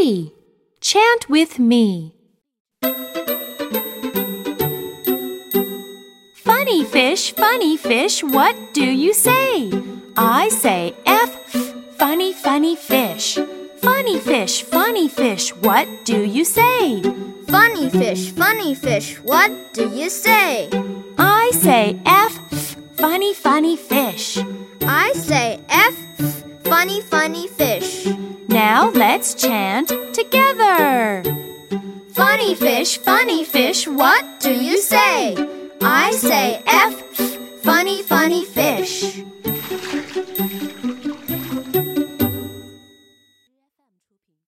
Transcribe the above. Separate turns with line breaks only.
Chant with me. Funny fish, funny fish, what do you say? I say F, funny, funny fish. Funny fish, funny fish, what do you say?
Funny fish, funny fish, what do you say?
I say F, funny, funny fish.
I say F, funny, funny fish.
Now let's chant together.
Funny fish, funny fish, what do you say? I say F, funny, funny fish.